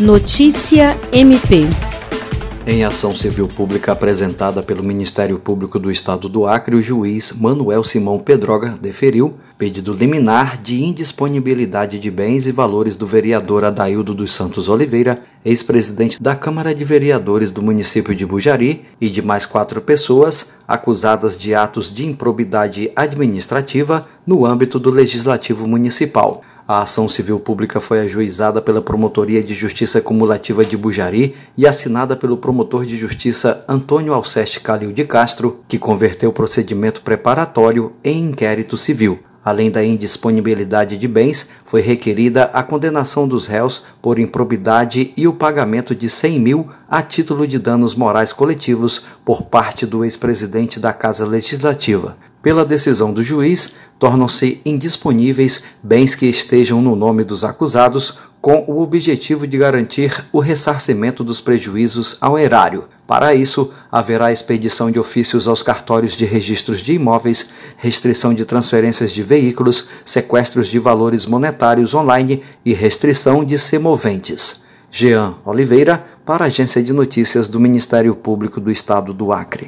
Notícia MP. Em ação civil pública apresentada pelo Ministério Público do Estado do Acre, o juiz Manuel Simão Pedroga deferiu pedido liminar de indisponibilidade de bens e valores do vereador Adaildo dos Santos Oliveira, ex-presidente da Câmara de Vereadores do município de Bujari, e de mais quatro pessoas acusadas de atos de improbidade administrativa no âmbito do Legislativo Municipal. A ação civil pública foi ajuizada pela Promotoria de Justiça Cumulativa de Bujari e assinada pelo promotor de justiça Antônio Alceste Calil de Castro, que converteu o procedimento preparatório em inquérito civil. Além da indisponibilidade de bens, foi requerida a condenação dos réus por improbidade e o pagamento de 100 mil a título de danos morais coletivos por parte do ex-presidente da Casa Legislativa. Pela decisão do juiz, tornam-se indisponíveis bens que estejam no nome dos acusados, com o objetivo de garantir o ressarcimento dos prejuízos ao erário. Para isso, haverá expedição de ofícios aos cartórios de registros de imóveis, restrição de transferências de veículos, sequestros de valores monetários online e restrição de semoventes. Jean Oliveira, para a Agência de Notícias do Ministério Público do Estado do Acre.